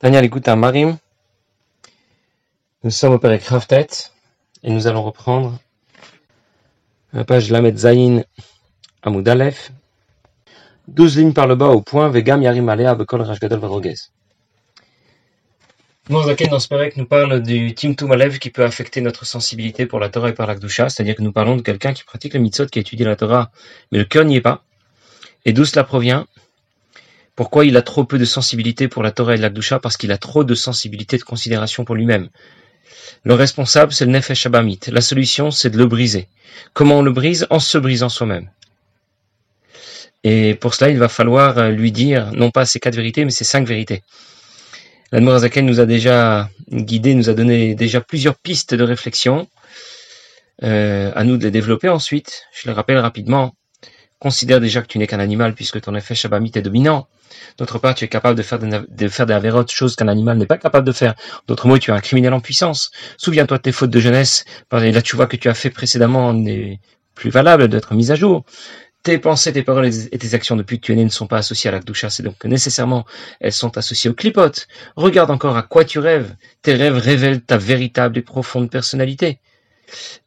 Tania l'écoute à Marim. Nous sommes au Père Kraftet et nous allons reprendre la page Lamed Zayin Amoud Aleph. 12 lignes par le bas au point Vegam Yarim Alea Bekol Rashgadol Vadrogez. Zaken dans ce Pérec nous parle du Timtum Alev qui peut affecter notre sensibilité pour la Torah et par la Kdusha, c'est-à-dire que nous parlons de quelqu'un qui pratique le mitzvot, qui étudie la Torah, mais le cœur n'y est pas. Et d'où cela provient? Pourquoi il a trop peu de sensibilité pour la Torah et la Gdusha Parce qu'il a trop de sensibilité de considération pour lui-même. Le responsable, c'est le Nefesh Abamit. La solution, c'est de le briser. Comment on le brise? En se brisant soi-même. Et pour cela, il va falloir euh, lui dire, non pas ces quatre vérités, mais ces cinq vérités. L'Admorazaken nous a déjà guidé, nous a donné déjà plusieurs pistes de réflexion. Euh, à nous de les développer ensuite. Je le rappelle rapidement. Considère déjà que tu n'es qu'un animal puisque ton effet Shabamit est dominant. D'autre part, tu es capable de faire, de faire des avérotes, choses qu'un animal n'est pas capable de faire. D'autres mots, tu es un criminel en puissance. Souviens-toi de tes fautes de jeunesse. Là, tu vois que tu as fait précédemment n'est plus valable d'être mis à jour. Tes pensées, tes paroles et tes actions depuis que tu es né ne sont pas associées à la doucha, c'est donc nécessairement elles sont associées au clipote. Regarde encore à quoi tu rêves. Tes rêves révèlent ta véritable et profonde personnalité.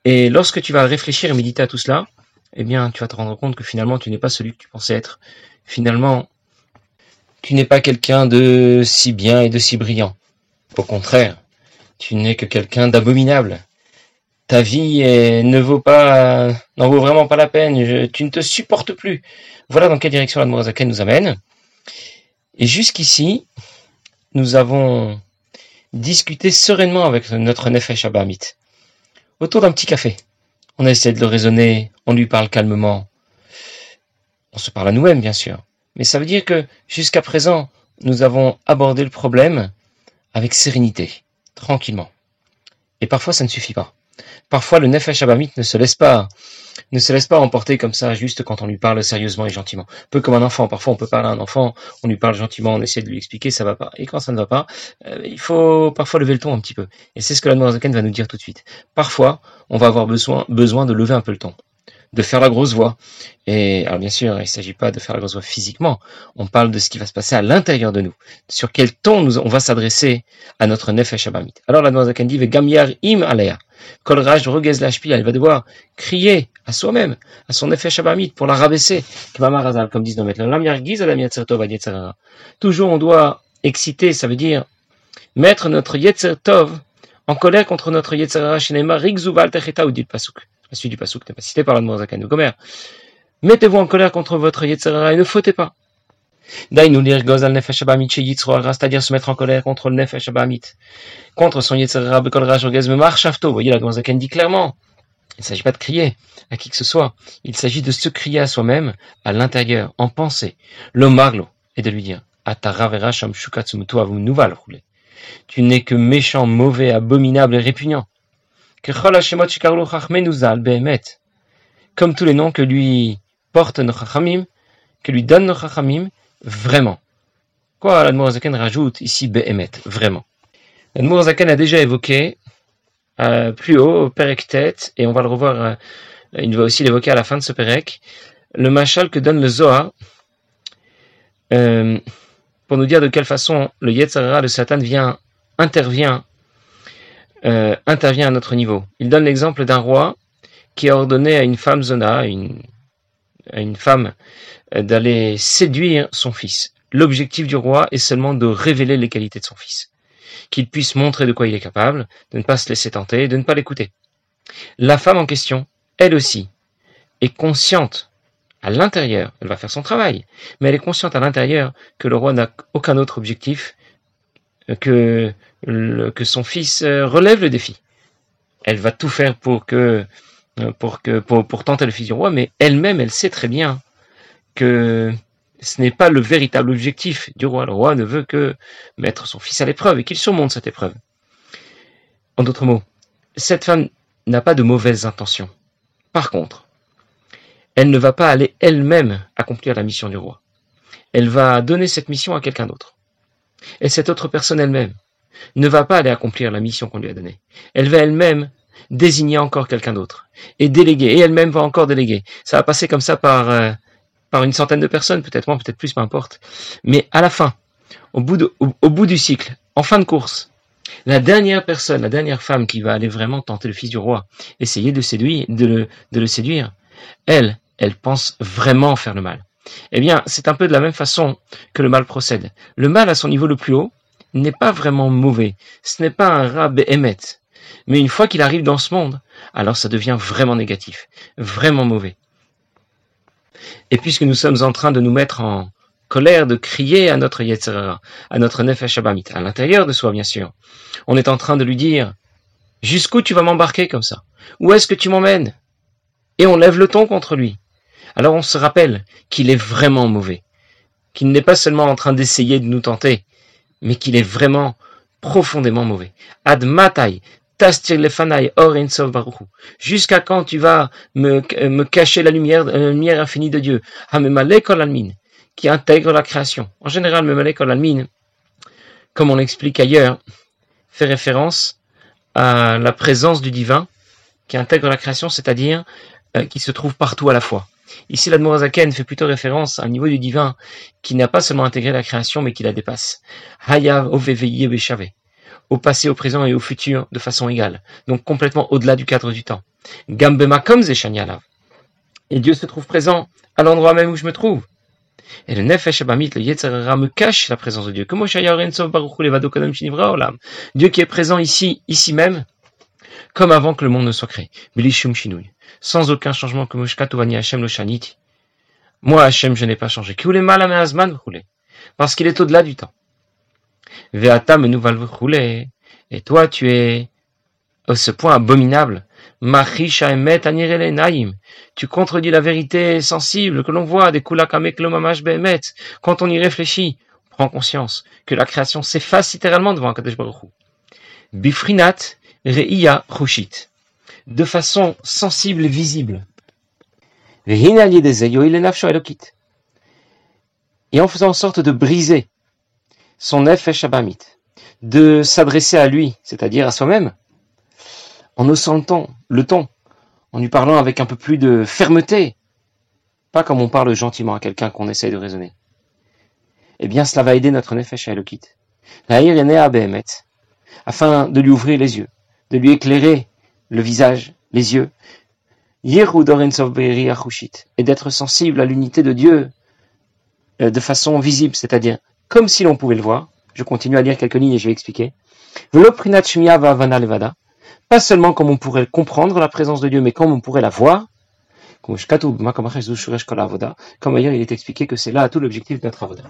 Et lorsque tu vas réfléchir et méditer à tout cela, eh bien, tu vas te rendre compte que finalement, tu n'es pas celui que tu pensais être. Finalement, tu n'es pas quelqu'un de si bien et de si brillant. Au contraire, tu n'es que quelqu'un d'abominable. Ta vie ne vaut pas, n'en vaut vraiment pas la peine. tu ne te supportes plus. Voilà dans quelle direction la nous amène. Et jusqu'ici, nous avons discuté sereinement avec notre Nefesh Abamit autour d'un petit café. On essaie de le raisonner, on lui parle calmement. On se parle à nous-mêmes, bien sûr. Mais ça veut dire que jusqu'à présent, nous avons abordé le problème avec sérénité, tranquillement. Et parfois, ça ne suffit pas. Parfois, le Nefesh Abamit ne se laisse pas, ne se laisse pas emporter comme ça, juste quand on lui parle sérieusement et gentiment. peu comme un enfant. Parfois, on peut parler à un enfant, on lui parle gentiment, on essaie de lui expliquer, ça va pas. Et quand ça ne va pas, euh, il faut parfois lever le ton un petit peu. Et c'est ce que la Zaken va nous dire tout de suite. Parfois, on va avoir besoin, besoin de lever un peu le ton de faire la grosse voix. Et alors bien sûr, il ne s'agit pas de faire la grosse voix physiquement, on parle de ce qui va se passer à l'intérieur de nous, sur quel ton nous, on va s'adresser à notre nefesh abamit. Alors la Noazakan dit, Gamiar im alea, kol raj elle va devoir crier à soi-même, à son nefesh abamit, pour la rabaisser, comme disent nos maîtres. Toujours on doit exciter, ça veut dire mettre notre yetzer tov en colère contre notre yetzer hara, shinema rigzuval techeta ou dit pasuk la suite du pasouk n'est pas cité par l'Admorazakan Gomer. Mettez-vous en colère contre votre Yetzerara et ne fautez pas. Abamit c'est-à-dire se mettre en colère contre le Nefesh Abamit, contre son Yetzerara Bekol Raj Orgazme Marshafto. Voyez, l'Admorazakan dit clairement. Il ne s'agit pas de crier à qui que ce soit. Il s'agit de se crier à soi-même, à l'intérieur, en pensée. Le marlo, et de lui dire, tu n'es que méchant, mauvais, abominable et répugnant comme tous les noms que lui portent nos chachamim, que lui donnent nos chachamim, vraiment. Quoi l'Admorazaken rajoute ici Behemet, vraiment. L'Admorazaken a déjà évoqué euh, plus haut, Perek tête, et on va le revoir, euh, il va aussi l'évoquer à la fin de ce Perek, le machal que donne le Zohar, euh, pour nous dire de quelle façon le Yetzirah, le Satan, vient, intervient euh, intervient à notre niveau. Il donne l'exemple d'un roi qui a ordonné à une femme zona, une, à une femme, euh, d'aller séduire son fils. L'objectif du roi est seulement de révéler les qualités de son fils, qu'il puisse montrer de quoi il est capable, de ne pas se laisser tenter, de ne pas l'écouter. La femme en question, elle aussi, est consciente à l'intérieur, elle va faire son travail, mais elle est consciente à l'intérieur que le roi n'a aucun autre objectif que que son fils euh, relève le défi. Elle va tout faire pour que euh, pour que pour, pour tenter le fils du roi, mais elle-même, elle sait très bien que ce n'est pas le véritable objectif du roi. Le roi ne veut que mettre son fils à l'épreuve et qu'il surmonte cette épreuve. En d'autres mots, cette femme n'a pas de mauvaises intentions. Par contre, elle ne va pas aller elle-même accomplir la mission du roi. Elle va donner cette mission à quelqu'un d'autre. Et cette autre personne elle-même, ne va pas aller accomplir la mission qu'on lui a donnée. Elle va elle-même désigner encore quelqu'un d'autre et déléguer, et elle-même va encore déléguer. Ça va passer comme ça par, euh, une centaine de personnes, peut-être moins, peut-être plus, peu importe. Mais à la fin, au bout, du cycle, en fin de course, la dernière personne, la dernière femme qui va aller vraiment tenter le fils du roi, essayer de, séduire, le, de le séduire, elle, elle pense vraiment faire le mal. Eh bien, c'est un peu de la même façon que le mal procède. Le mal à son niveau le plus haut n'est pas vraiment mauvais. Ce n'est pas un rat émet. Mais une fois qu'il arrive dans ce monde, alors ça devient vraiment négatif, vraiment mauvais. Et puisque nous sommes en train de nous mettre en, colère de crier à notre Yetzerara, à notre Nefesh Abamit, à l'intérieur de soi bien sûr. On est en train de lui dire, jusqu'où tu vas m'embarquer comme ça? Où est-ce que tu m'emmènes? Et on lève le ton contre lui. Alors on se rappelle qu'il est vraiment mauvais, qu'il n'est pas seulement en train d'essayer de nous tenter, mais qu'il est vraiment profondément mauvais. Ad matai, Jusqu'à quand tu vas me, me cacher la lumière, la lumière infinie de Dieu? Qui intègre la création. En général, Memalek Olalmin, comme on l'explique ailleurs, fait référence à la présence du divin qui intègre la création, c'est-à-dire euh, qui se trouve partout à la fois. Ici, l'Admorazaken fait plutôt référence à un niveau du divin qui n'a pas seulement intégré la création, mais qui la dépasse. Hayav au passé, au présent et au futur de façon égale, donc complètement au-delà du cadre du temps. Gambema comme Et Dieu se trouve présent à l'endroit même où je me trouve. Et le Nefesh Abamit, le Yetzerara, me cache la présence de Dieu. Dieu qui est présent ici, ici même, comme avant que le monde ne soit créé. Sans aucun changement, comme Hashem le Moi, Hashem, je n'ai pas changé. Parce qu'il est au-delà du temps. Veata Et toi, tu es à ce point abominable. Tu contredis la vérité sensible que l'on voit des Quand on y réfléchit, on prend conscience que la création s'efface littéralement devant Kadesh Baruch Bifrinat reiya chushit. De façon sensible et visible. Et en faisant en sorte de briser son nefesh abamit, de s'adresser à lui, c'est-à-dire à soi-même, en haussant le ton, en lui parlant avec un peu plus de fermeté, pas comme on parle gentiment à quelqu'un qu'on essaye de raisonner. Eh bien, cela va aider notre nefesh Elokit. Afin de lui ouvrir les yeux, de lui éclairer le visage, les yeux, et d'être sensible à l'unité de Dieu euh, de façon visible, c'est-à-dire comme si l'on pouvait le voir. Je continue à lire quelques lignes et je vais expliquer. Pas seulement comme on pourrait comprendre la présence de Dieu, mais comme on pourrait la voir. Comme ailleurs, il est expliqué que c'est là tout l'objectif de notre avoda.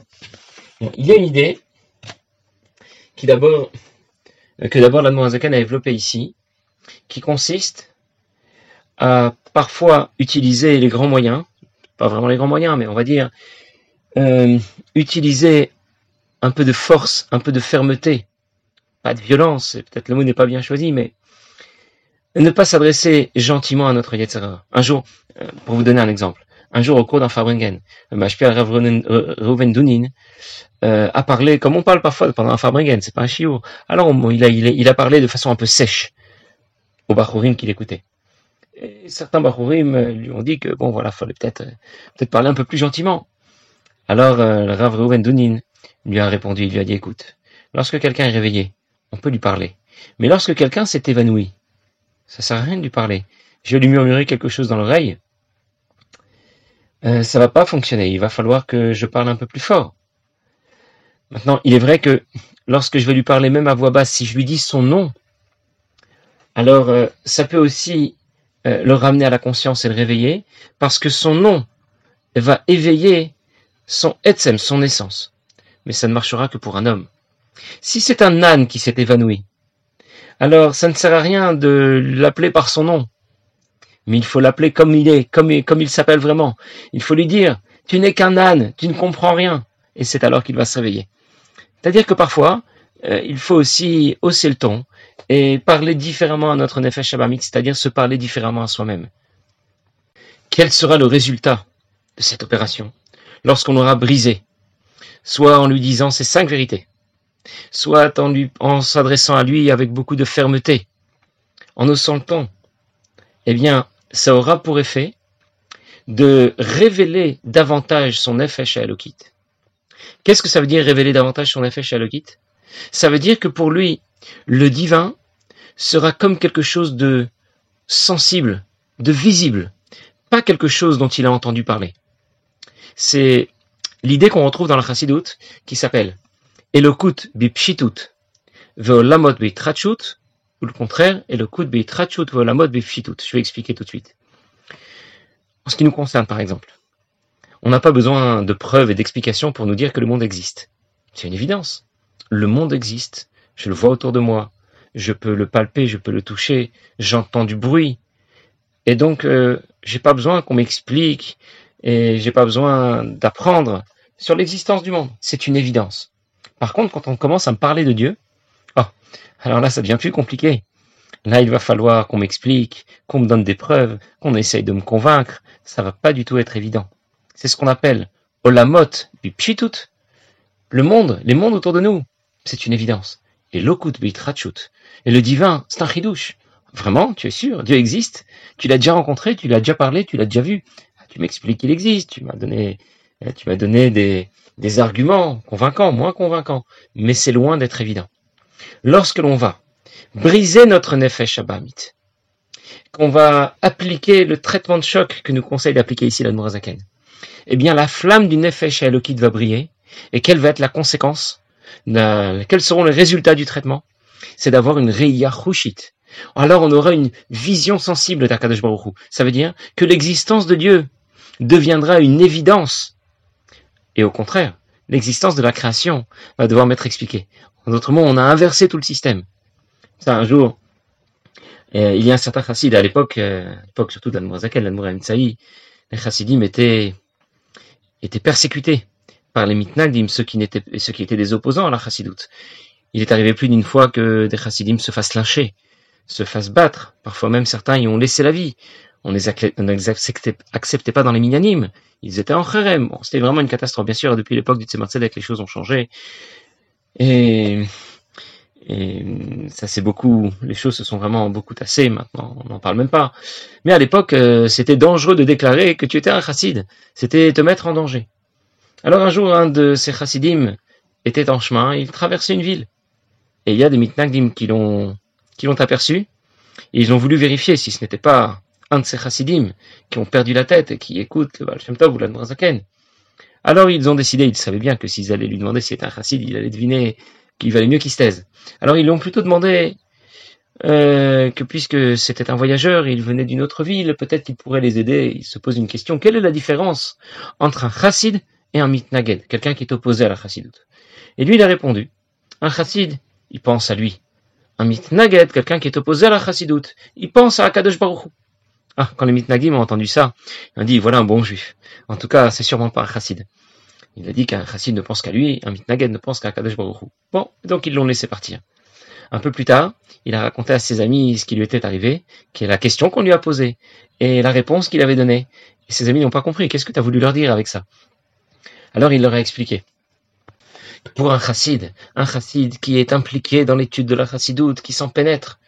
Il y a une idée qui d'abord, que d'abord la Zakan a développée ici, qui consiste à parfois utiliser les grands moyens, pas vraiment les grands moyens, mais on va dire euh, utiliser un peu de force, un peu de fermeté, pas de violence, peut-être le mot n'est pas bien choisi, mais ne pas s'adresser gentiment à notre Yetzirah. Un jour, euh, pour vous donner un exemple, un jour au cours d'un Fabringen, Mashpia Rav Reuven Dunin euh, a parlé, comme on parle parfois pendant un Fabringen, c'est pas un chiot. Alors il, a, parlé de façon un peu sèche aux Bachurim qu'il écoutait. Certains Bachurim euh, lui ont dit que bon voilà, fallait peut-être peut-être parler un peu plus gentiment. Alors euh, Rav Reuven Dunin lui a répondu, il lui a dit écoute, lorsque quelqu'un est réveillé, on peut lui parler. Mais lorsque quelqu'un s'est évanoui, ça sert à rien de lui parler. Je vais lui murmurer quelque chose dans l'oreille. Euh, ça va pas fonctionner. Il va falloir que je parle un peu plus fort. Maintenant, il est vrai que lorsque je vais lui parler même à voix basse, si je lui dis son nom, alors euh, ça peut aussi euh, le ramener à la conscience et le réveiller, parce que son nom va éveiller son etsem, son essence. Mais ça ne marchera que pour un homme. Si c'est un âne qui s'est évanoui, alors ça ne sert à rien de l'appeler par son nom. Mais il faut l'appeler comme il est, comme, il s'appelle vraiment. Il faut lui dire, tu n'es qu'un âne, tu ne comprends rien. Et c'est alors qu'il va se réveiller. C'est-à-dire que parfois, euh, il faut aussi hausser le ton et parler différemment à notre Nefesh Shabamit, c'est-à-dire se parler différemment à soi-même. Quel sera le résultat de cette opération lorsqu'on aura brisé, soit en lui disant ces cinq vérités, soit en, en s'adressant à lui avec beaucoup de fermeté, en haussant le ton, eh bien, ça aura pour effet de révéler davantage son effet à Elokit. Qu'est-ce que ça veut dire révéler davantage son effet Shalokit Ça veut dire que pour lui, le divin sera comme quelque chose de sensible, de visible, pas quelque chose dont il a entendu parler. C'est l'idée qu'on retrouve dans la Chassidut qui s'appelle Elokut bipshitut veolamot bitrachut ou le contraire Elokut bitrachut veolamot bipshitut. Je vais expliquer tout de suite. En ce qui nous concerne, par exemple, on n'a pas besoin de preuves et d'explications pour nous dire que le monde existe. C'est une évidence. Le monde existe. Je le vois autour de moi. Je peux le palper, je peux le toucher. J'entends du bruit. Et donc, euh, j'ai pas besoin qu'on m'explique et j'ai pas besoin d'apprendre sur l'existence du monde. C'est une évidence. Par contre, quand on commence à me parler de Dieu, oh, alors là, ça devient plus compliqué. Là, il va falloir qu'on m'explique, qu'on me donne des preuves, qu'on essaye de me convaincre. Ça va pas du tout être évident. C'est ce qu'on appelle olamot pshitut. Le monde, les mondes autour de nous, c'est une évidence. Et lokut bitrachut. Et le divin, c'est un chidouche. Vraiment, tu es sûr, Dieu existe? Tu l'as déjà rencontré, tu l'as déjà parlé, tu l'as déjà vu? Ah, tu m'expliques qu'il existe. Tu m'as donné, eh, tu m'as donné des, arguments convaincants, moins convaincants. Mais c'est loin d'être évident. Lorsque l'on va briser notre nefesh abamit, qu'on va appliquer le traitement de choc que nous conseille d'appliquer ici la Nourazaken, eh bien la flamme du nefesh elokit va briller. Et quelle va être la conséquence? Quels seront les résultats du traitement? C'est d'avoir une reya chushit. Alors on aura une vision sensible d'Akadosh Baruch Ça veut dire que l'existence de Dieu deviendra une évidence. Et au contraire, l'existence de la création va devoir m'être expliquée. En d'autres mots, on a inversé tout le système. Ça, un jour, euh, il y a un certain chassid à l'époque, euh, l'époque surtout d'Anmoazakel, l'Anmoura les chassidim étaient étaient persécutés par les mitnagdim, ceux qui, étaient des opposants à la chassidoute. Il est arrivé plus d'une fois que des chassidim se fassent lyncher, se fassent battre. Parfois même certains y ont laissé la vie. On les acceptait, pas dans les minyanim. Ils étaient en kharem. Bon, c'était vraiment une catastrophe. Bien sûr, depuis l'époque du Tzemar les choses ont changé. Et, et ça c'est beaucoup, les choses se sont vraiment beaucoup tassées maintenant, on n'en parle même pas. Mais à l'époque, euh, c'était dangereux de déclarer que tu étais un chassid. C'était te mettre en danger. Alors un jour, un de ces chassidim était en chemin, il traversait une ville. Et il y a des mitnagdim qui l'ont, l'ont aperçu. Et ils ont voulu vérifier si ce n'était pas un de ces chassidim qui ont perdu la tête et qui écoutent le Baal Shem Tov ou Alors ils ont décidé, ils savaient bien que s'ils allaient lui demander si c'était un chassid, il allait deviner qu'il valait mieux qu'il se taise. Alors ils lui ont plutôt demandé euh, que puisque c'était un voyageur, il venait d'une autre ville, peut-être qu'il pourrait les aider. Il se pose une question. Quelle est la différence entre un chassid et un mitnaged, quelqu'un qui est opposé à la chassidoute Et lui, il a répondu, un chassid, il pense à lui. Un mitnaged, quelqu'un qui est opposé à la chassidoute, il pense à Akadosh Baruch Ah, quand les mitnagim ont entendu ça, ils ont dit, voilà un bon juif. En tout cas, c'est sûrement pas un chassid. Il a dit qu'un chassid ne pense qu'à lui, un mitnaged ne pense qu'à Kadosh Baruch Bon, donc ils l'ont laissé partir. Un peu plus tard, il a raconté à ses amis ce qui lui était arrivé, qui est la question qu'on lui a posée, et la réponse qu'il avait donnée. Et ses amis n'ont pas compris. Qu'est-ce que tu as voulu leur dire avec ça? Alors il leur a expliqué. Pour un chassid, un chassid qui est impliqué dans l'étude de la chassidoute, qui s'en pénètre,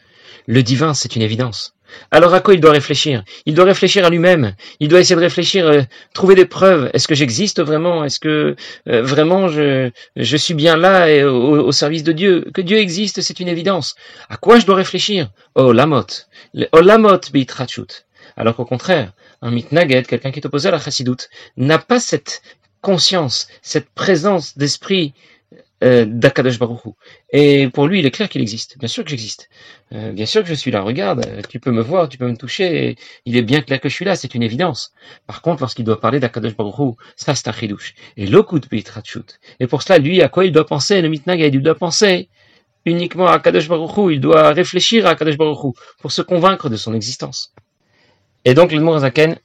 le divin, c'est une évidence. Alors à quoi il doit réfléchir? Il doit réfléchir à lui-même. Il doit essayer de réfléchir, euh, trouver des preuves. Est-ce que j'existe vraiment? Est-ce que euh, vraiment je, je suis bien là et au, service de Dieu? Que Dieu existe, c'est une évidence. À quoi je dois réfléchir? Oh lamot, oh lamot bitrachut. Alors qu'au contraire, un mitnaged, quelqu'un qui est opposé à la chassidoute, n'a pas cette conscience, cette présence d'esprit euh, d'Akadosh. Et pour lui, il est clair qu'il existe. Bien sûr que j'existe. Euh, bien sûr que je suis là. Regarde, tu peux me voir, tu peux me toucher. il est bien clair que je suis là, c'est une évidence. Par contre, lorsqu'il doit parler d'Akadosh Baruchou, ça c'est un chidouche. Et l'okut bitrachut. Et pour cela, lui, à quoi il doit penser Le mitnaged, il doit penser uniquement à Akadosh Baruchou. Il doit réfléchir à Akadosh Baruchou pour se convaincre de son existence. Et donc, le Mourazaken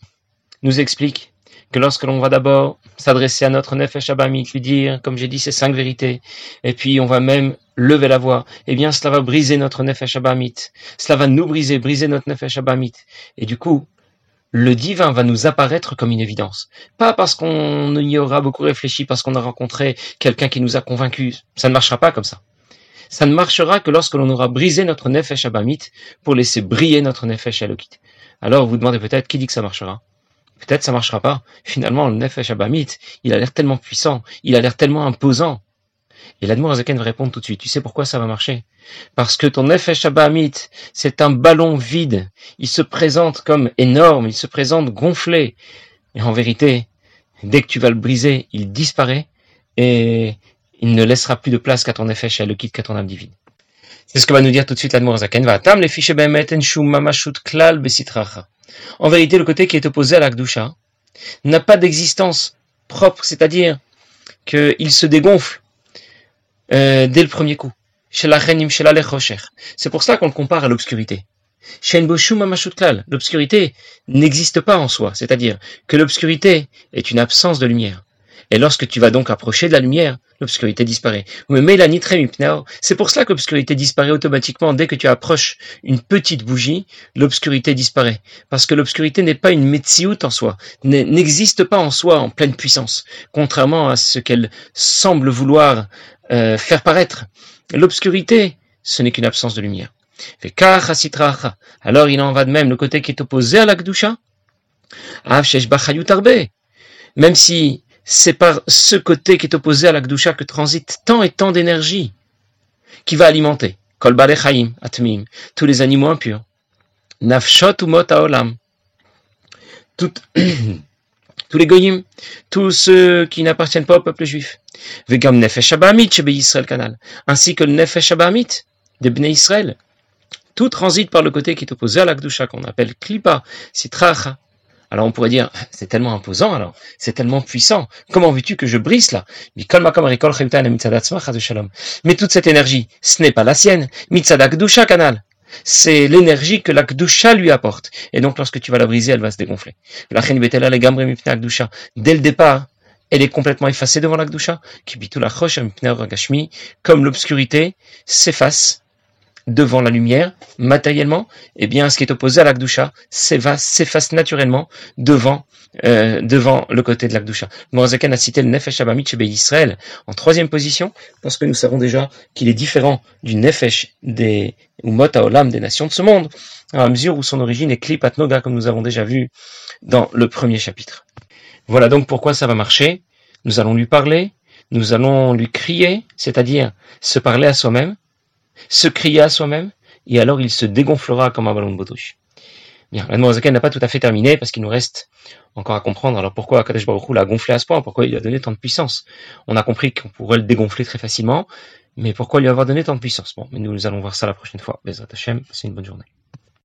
nous explique que lorsque l'on va d'abord s'adresser à notre Nefesh Abamit, lui dire, comme j'ai dit, ces cinq vérités, et puis on va même lever la voix, eh bien cela va briser notre Nefesh Abamit, cela va nous briser, briser notre Nefesh Abamit, et du coup, le divin va nous apparaître comme une évidence. Pas parce qu'on y aura beaucoup réfléchi, parce qu'on a rencontré quelqu'un qui nous a convaincus, ça ne marchera pas comme ça. Ça ne marchera que lorsque l'on aura brisé notre Nefesh Abamit pour laisser briller notre Nefesh Elokit. Alors vous demandez peut-être qui dit que ça marchera? Peut-être ça marchera pas. Finalement, le Nefesh Abamit, il a l'air tellement puissant, il a l'air tellement imposant. Et l'Admour Azaken va répondre tout de suite. Tu sais pourquoi ça va marcher? Parce que ton Nefesh Abamit, c'est un ballon vide. Il se présente comme énorme, il se présente gonflé. Et en vérité, dès que tu vas le briser, il disparaît et il ne laissera plus de place qu'à ton Nefesh et le qu'à ton âme divine. C'est ce que va nous dire tout de suite l'Admour Azaken. Va les klal. En vérité, le côté qui est opposé à l'Akdusha n'a pas d'existence propre, c'est-à-dire qu'il se dégonfle euh, dès le premier coup. C'est pour cela qu'on le compare à l'obscurité. L'obscurité n'existe pas en soi, c'est-à-dire que l'obscurité est une absence de lumière. Et lorsque tu vas donc approcher de la lumière, l'obscurité disparaît. C'est pour cela que l'obscurité disparaît automatiquement. Dès que tu approches une petite bougie, l'obscurité disparaît. Parce que l'obscurité n'est pas une metsiout en soi, n'existe pas en soi en pleine puissance, contrairement à ce qu'elle semble vouloir euh, faire paraître. L'obscurité, ce n'est qu'une absence de lumière. Alors il en va de même le côté qui est opposé à l'akdusha. Même si c'est par ce côté qui est opposé à la que transite tant et tant d'énergie qui va alimenter Atmim, tous les animaux impurs. Nafshot Umot Haolam. tous les goyim, tous ceux qui n'appartiennent pas au peuple juif. Vegam Nefesh Abamit Shebe Israël Canal. Ainsi que le Nefesh Abamit de Bnei Israël. Tout transite par le côté qui est opposé à la qu'on appelle Klipa, Sitracha, alors on pourrait dire, c'est tellement imposant alors, c'est tellement puissant, comment veux-tu que je brise là? Mais toute cette énergie, ce n'est pas la sienne, canal. C'est l'énergie que la Kdusha lui apporte. Et donc lorsque tu vas la briser, elle va se dégonfler. Dès le départ, elle est complètement effacée devant la Kdusha, comme l'obscurité s'efface devant la lumière, matériellement, eh bien, ce qui est opposé à l'Akdusha s'efface naturellement devant, euh, devant le côté de l'Akdusha. Morazakan a cité le Nefesh Abamit Israël en troisième position, parce que nous savons déjà qu'il est différent du Nefesh des Umot Olam des nations de ce monde, à mesure où son origine est Klipat Noga, comme nous avons déjà vu dans le premier chapitre. Voilà donc pourquoi ça va marcher. Nous allons lui parler, nous allons lui crier, c'est-à-dire se parler à soi-même, se crier à soi-même, et alors il se dégonflera comme un ballon de baudruche. Bien, la n'a pas tout à fait terminé parce qu'il nous reste encore à comprendre alors pourquoi Akadosh Baruch l'a gonflé à ce point, pourquoi il lui a donné tant de puissance. On a compris qu'on pourrait le dégonfler très facilement, mais pourquoi lui avoir donné tant de puissance? Bon, mais nous allons voir ça la prochaine fois. Bezrat Hashem, passez une bonne journée.